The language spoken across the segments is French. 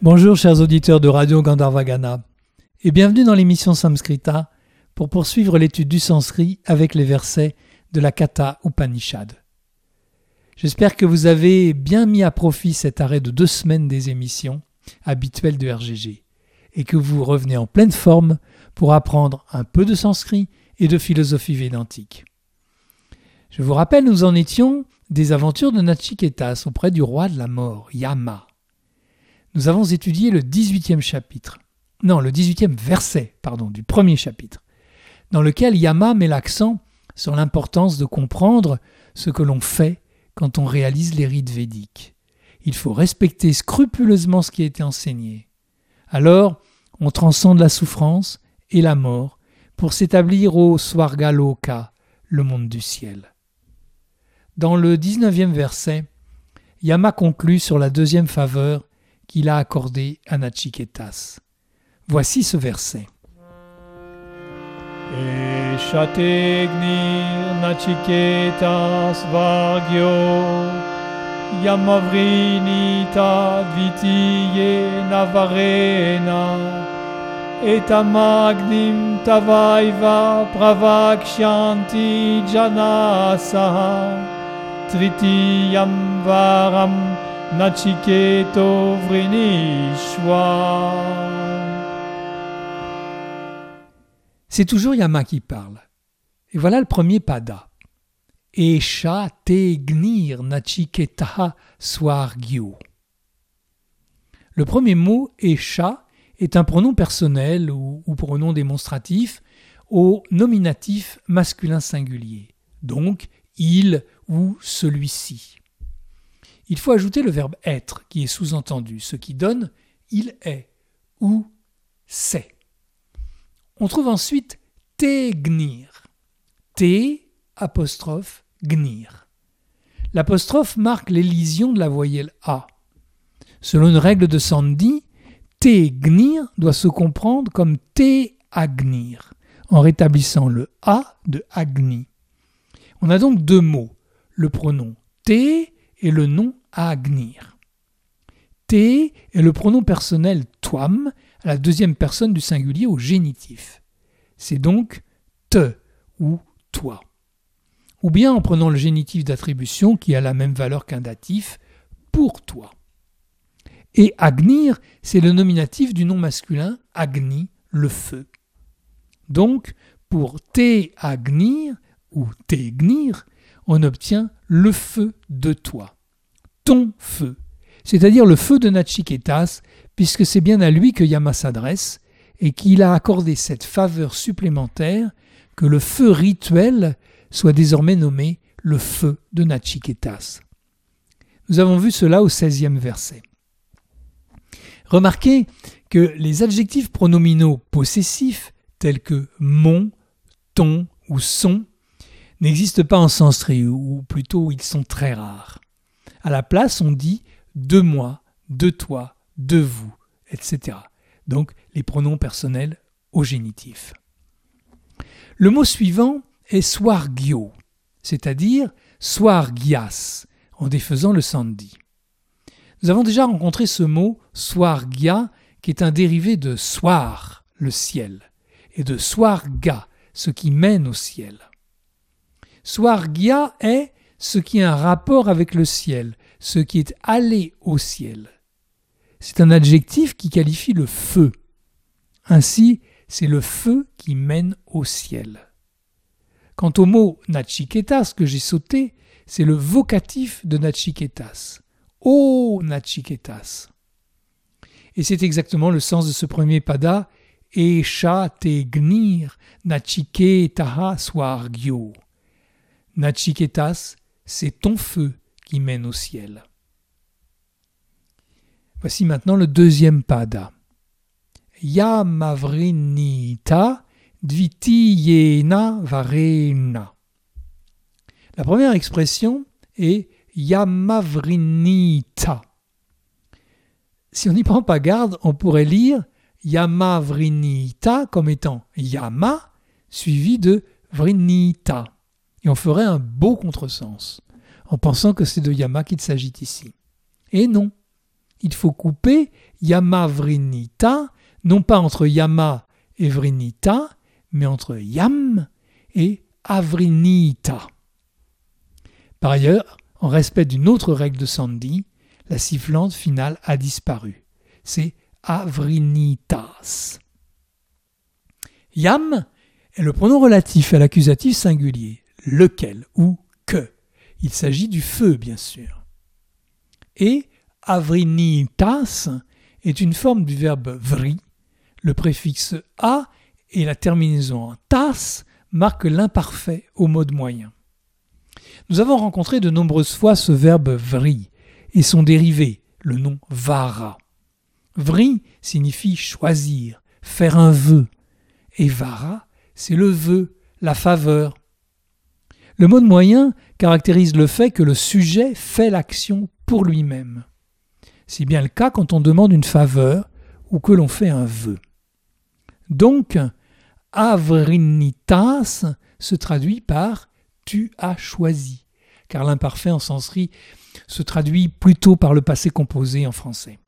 Bonjour chers auditeurs de Radio Gandharvagana et bienvenue dans l'émission Samskrita pour poursuivre l'étude du sanskrit avec les versets de la Katha Upanishad. J'espère que vous avez bien mis à profit cet arrêt de deux semaines des émissions habituelles de RGG et que vous revenez en pleine forme pour apprendre un peu de sanskrit et de philosophie védantique. Je vous rappelle, nous en étions des aventures de Nachiketas auprès du roi de la mort, Yama nous avons étudié le 18e chapitre, non, le 18e verset, pardon, du premier chapitre, dans lequel Yama met l'accent sur l'importance de comprendre ce que l'on fait quand on réalise les rites védiques. Il faut respecter scrupuleusement ce qui a été enseigné. Alors, on transcende la souffrance et la mort pour s'établir au Swargaloka, le monde du ciel. Dans le 19e verset, Yama conclut sur la deuxième faveur qu'il a accordé à Nachiketas. Voici ce verset. Yamavrinita Dvitiye Navarena Etamagnim Tavaiva Pravakshanti Janasaha Tritiyam Varam C'est toujours Yama qui parle. Et voilà le premier pada. Esha te gnir nachiketa swargyo. Le premier mot, Esha, est un pronom personnel ou pronom démonstratif au nominatif masculin singulier, donc il ou celui-ci il faut ajouter le verbe être qui est sous-entendu, ce qui donne il est ou c'est. On trouve ensuite te gnir. T gnir. L'apostrophe marque l'élision de la voyelle A. Selon une règle de Sandy, te gnir doit se comprendre comme te agnir, en rétablissant le A de agni. On a donc deux mots, le pronom te et le nom agnir. T est le pronom personnel toam à la deuxième personne du singulier au génitif. C'est donc te ou toi. Ou bien en prenant le génitif d'attribution qui a la même valeur qu'un datif pour toi. Et agnir, c'est le nominatif du nom masculin agni, le feu. Donc, pour te agnir ou gnir, on obtient le feu de toi ton feu, c'est-à-dire le feu de Nachiketas, puisque c'est bien à lui que Yama s'adresse, et qu'il a accordé cette faveur supplémentaire que le feu rituel soit désormais nommé le feu de Nachiketas. Nous avons vu cela au 16e verset. Remarquez que les adjectifs pronominaux possessifs tels que mon, ton ou son n'existent pas en sanskrit, ou plutôt ils sont très rares. À la place, on dit de moi, de toi, de vous, etc. Donc les pronoms personnels au génitif. Le mot suivant est swargyo, c'est-à-dire swargias, en défaisant le sandi. Nous avons déjà rencontré ce mot swargia, qui est un dérivé de soir, le ciel, et de swarga, ce qui mène au ciel. Swargia est ce qui a un rapport avec le ciel, ce qui est allé au ciel. C'est un adjectif qui qualifie le feu. Ainsi, c'est le feu qui mène au ciel. Quant au mot nachiketas que j'ai sauté, c'est le vocatif de nachiketas. Oh nachiketas. Et c'est exactement le sens de ce premier pada, Esha te gnir nachiketaha swargyo. Nachiketas c'est ton feu qui mène au ciel. Voici maintenant le deuxième pada. Yamavrinita dvitiyena varena. La première expression est Yamavrinita. Si on n'y prend pas garde, on pourrait lire Yamavrinita comme étant Yama suivi de Vrinita et on ferait un beau contresens, en pensant que c'est de Yama qu'il s'agit ici. Et non, il faut couper yama vrinita, non pas entre yama et vrinita, mais entre yam et avrinita. Par ailleurs, en respect d'une autre règle de Sandy, la sifflante finale a disparu. C'est avrinitas. Yam est le pronom relatif à l'accusatif singulier, lequel ou que. Il s'agit du feu, bien sûr. Et avrinitas est une forme du verbe vri. Le préfixe a et la terminaison tas marquent l'imparfait au mode moyen. Nous avons rencontré de nombreuses fois ce verbe vri et son dérivé, le nom vara. Vri signifie choisir, faire un vœu, et vara, c'est le vœu, la faveur. Le mode moyen caractérise le fait que le sujet fait l'action pour lui-même. C'est bien le cas quand on demande une faveur ou que l'on fait un vœu. Donc, avrinitas se traduit par tu as choisi, car l'imparfait en senserie se traduit plutôt par le passé composé en français.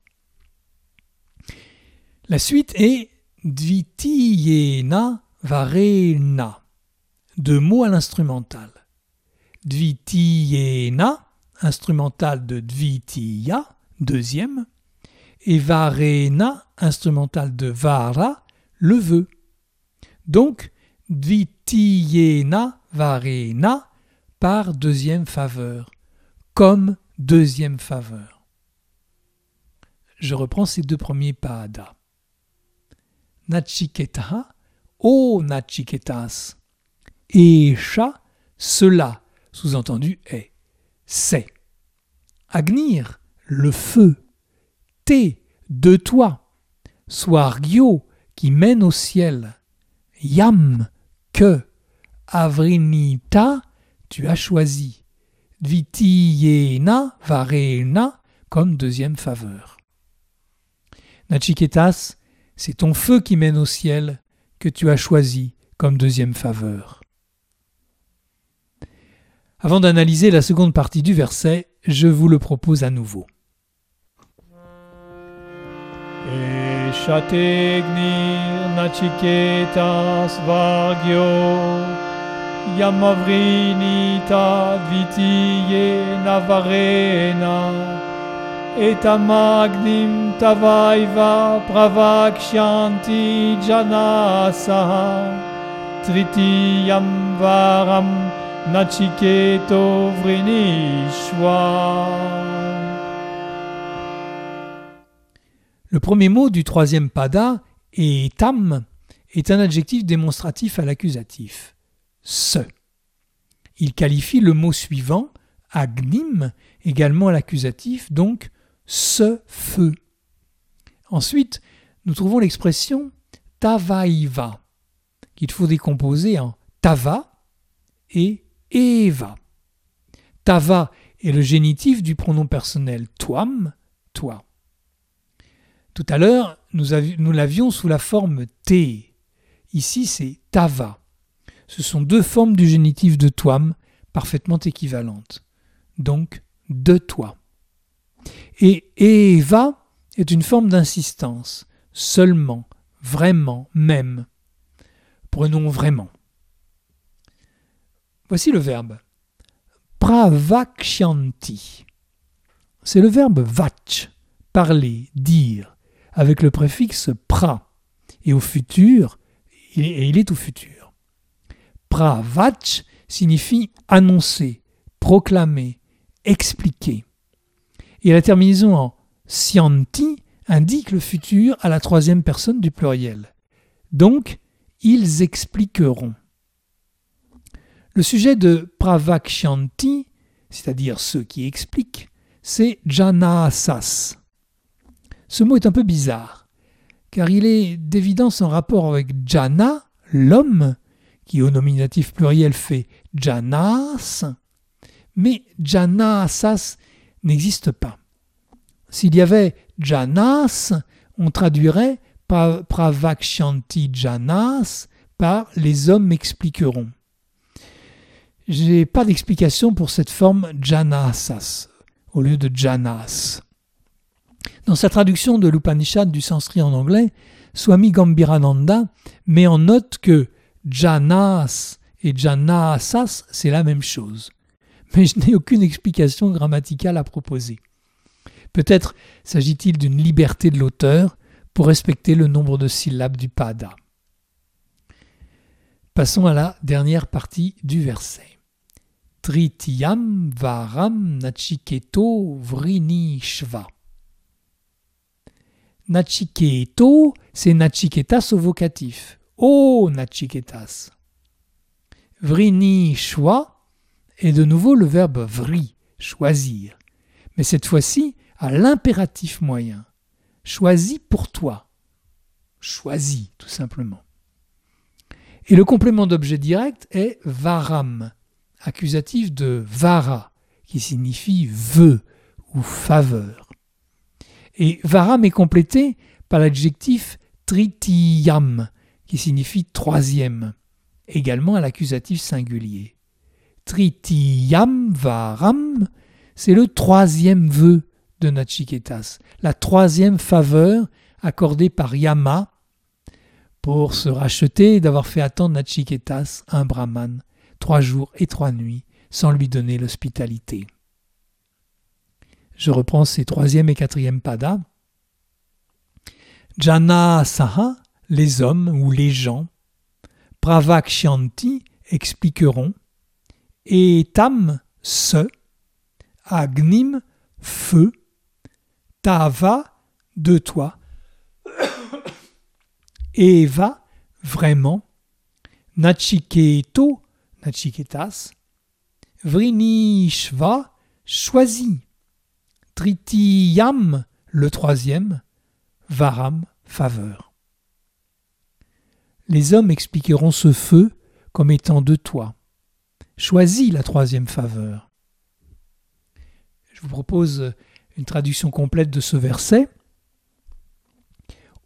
La suite est dvitiyena varena, deux mots à l'instrumental. Dvitiyena, instrumental de dvitiya, deuxième, et varena, instrumental de vara, le vœu. Donc, dvitiyena varena par deuxième faveur, comme deuxième faveur. Je reprends ces deux premiers pada. Nachiketa, o nachiketas. Esha, cela, sous-entendu est, c'est. Agnir, le feu. Te, de toi. Swargyo, qui mène au ciel. Yam, que. Avrinita, tu as choisi. Dvitiyena, varena, comme deuxième faveur. Nachiketas, c'est ton feu qui mène au ciel que tu as choisi comme deuxième faveur. Avant d'analyser la seconde partie du verset, je vous le propose à nouveau. Navarena etamagnim tavaiva pravakshanti janasa tritiyam varam Le premier mot du troisième pada, etam, est un adjectif démonstratif à l'accusatif ce. Il qualifie le mot suivant, agnim, également à l'accusatif, donc ce feu. Ensuite, nous trouvons l'expression tavaiva, qu'il faut décomposer en tava et eva. Tava est le génitif du pronom personnel toam, toi. Tout à l'heure, nous, l'avions sous la forme te. Ici, c'est tava. Ce sont deux formes du génitif de toam parfaitement équivalentes. Donc, de toi. Et Eva est une forme d'insistance. Seulement, vraiment, même. Prenons vraiment. Voici le verbe. Pravakshanti. C'est le verbe vach, parler, dire, avec le préfixe pra. Et au futur, et il est au futur. Pravach signifie annoncer, proclamer, expliquer. Et la terminaison en sianti indique le futur à la troisième personne du pluriel. Donc, ils expliqueront. Le sujet de Pravakshanti, c'est-à-dire ceux qui expliquent, c'est Janasas. Ce mot est un peu bizarre, car il est d'évidence en rapport avec Jana, l'homme, qui au nominatif pluriel fait janas, mais janasas n'existe pas. S'il y avait janas, on traduirait pravakshanti janas par les hommes m'expliqueront. J'ai pas d'explication pour cette forme janasas au lieu de janas. Dans sa traduction de l'Upanishad du sanskrit en anglais, Swami Gambirananda met en note que Janas et Janasas, c'est la même chose. Mais je n'ai aucune explication grammaticale à proposer. Peut-être s'agit-il d'une liberté de l'auteur pour respecter le nombre de syllabes du pada. Passons à la dernière partie du verset. Tritiyam varam nachiketo vrinishva. Nachiketo, c'est nachiketas au vocatif. Oh nachiketas. Vrinishva est de nouveau le verbe vri, choisir. Mais cette fois-ci à l'impératif moyen. Choisis pour toi. Choisis, tout simplement. Et le complément d'objet direct est varam, accusatif de vara, qui signifie vœu ou faveur. Et varam est complété par l'adjectif tritiyam, qui signifie troisième, également à l'accusatif singulier. Tritiyam varam, c'est le troisième vœu de Nachiketas, la troisième faveur accordée par Yama pour se racheter d'avoir fait attendre Nachiketas, un brahman, trois jours et trois nuits, sans lui donner l'hospitalité. Je reprends ces troisième et quatrième padas. Jana Saha, les hommes ou les gens. Pravakshanti expliqueront. Et Tam, ce. Agnim, feu. Tava, de toi. Eva, vraiment. Nachiketo, Nachiketas. Vrinishva, choisi. Tritiyam, le troisième. Varam, faveur. Les hommes expliqueront ce feu comme étant de toi. Choisis la troisième faveur. Je vous propose une traduction complète de ce verset.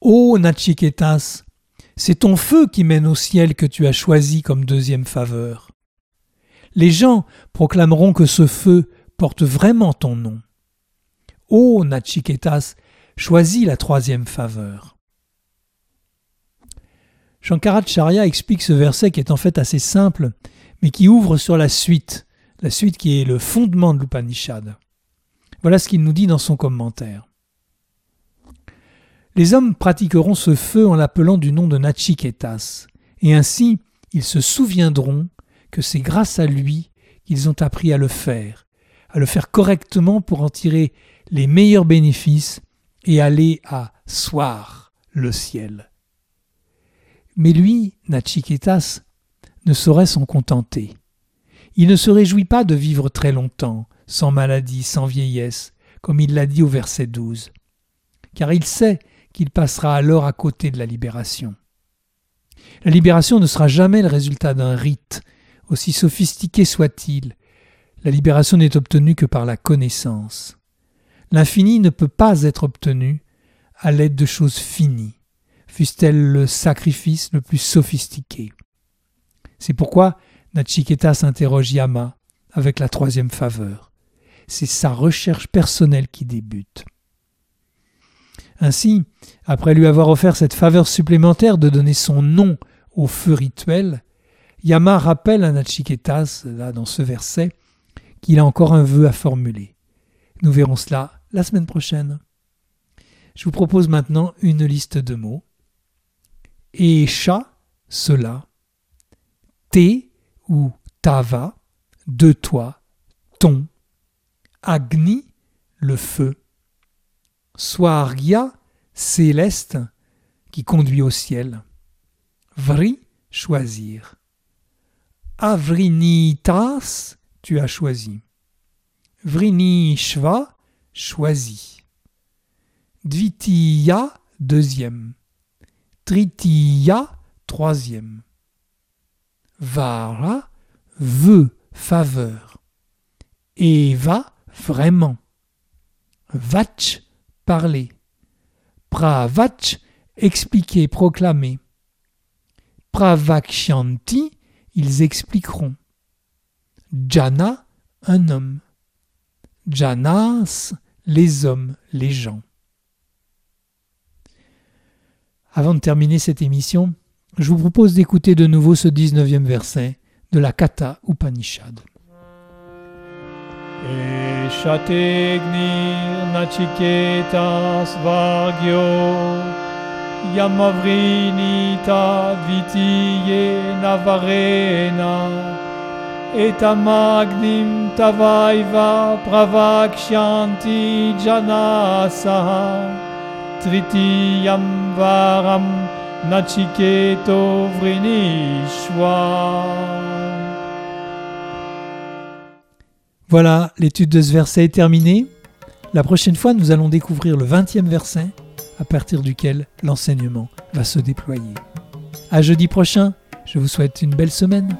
Ô Nachiketas, c'est ton feu qui mène au ciel que tu as choisi comme deuxième faveur. Les gens proclameront que ce feu porte vraiment ton nom. Ô Nachiketas, choisis la troisième faveur. Shankaracharya explique ce verset qui est en fait assez simple, mais qui ouvre sur la suite, la suite qui est le fondement de l'Upanishad. Voilà ce qu'il nous dit dans son commentaire. Les hommes pratiqueront ce feu en l'appelant du nom de Nachiketas, et ainsi ils se souviendront que c'est grâce à lui qu'ils ont appris à le faire, à le faire correctement pour en tirer les meilleurs bénéfices et aller à soir le ciel. Mais lui, Nachiketas, ne saurait s'en contenter. Il ne se réjouit pas de vivre très longtemps, sans maladie, sans vieillesse, comme il l'a dit au verset 12, car il sait qu'il passera alors à côté de la libération. La libération ne sera jamais le résultat d'un rite, aussi sophistiqué soit-il. La libération n'est obtenue que par la connaissance. L'infini ne peut pas être obtenu à l'aide de choses finies, fût-elle le sacrifice le plus sophistiqué. C'est pourquoi Nachiketa s'interroge Yama avec la troisième faveur c'est sa recherche personnelle qui débute. Ainsi, après lui avoir offert cette faveur supplémentaire de donner son nom au feu rituel, Yama rappelle à Nachiketas, là dans ce verset, qu'il a encore un vœu à formuler. Nous verrons cela la semaine prochaine. Je vous propose maintenant une liste de mots. Esha, cela. Te ou tava, de toi, ton. Agni, le feu. Swargya, céleste, qui conduit au ciel. Vri, choisir. Avrinitas, tu as choisi. Vrinishva, choisi. Dvitiya, deuxième. Tritiya, troisième. Vara, vœu, faveur. Eva, vraiment. Vach, parler. Pravach, expliquer, proclamer. Pravakshanti, ils expliqueront. Jana, un homme. Janas, les hommes, les gens. Avant de terminer cette émission, je vous propose d'écouter de nouveau ce 19e verset de la Kata Upanishad. Eshategnir nachiketas vargyo Yamavrinita dvitiye navarena Etamagnim tavaiva pravakshanti janasa Tritiyam varam nachiketo vrinishwa Voilà, l'étude de ce verset est terminée. La prochaine fois, nous allons découvrir le 20e verset à partir duquel l'enseignement va se déployer. À jeudi prochain, je vous souhaite une belle semaine.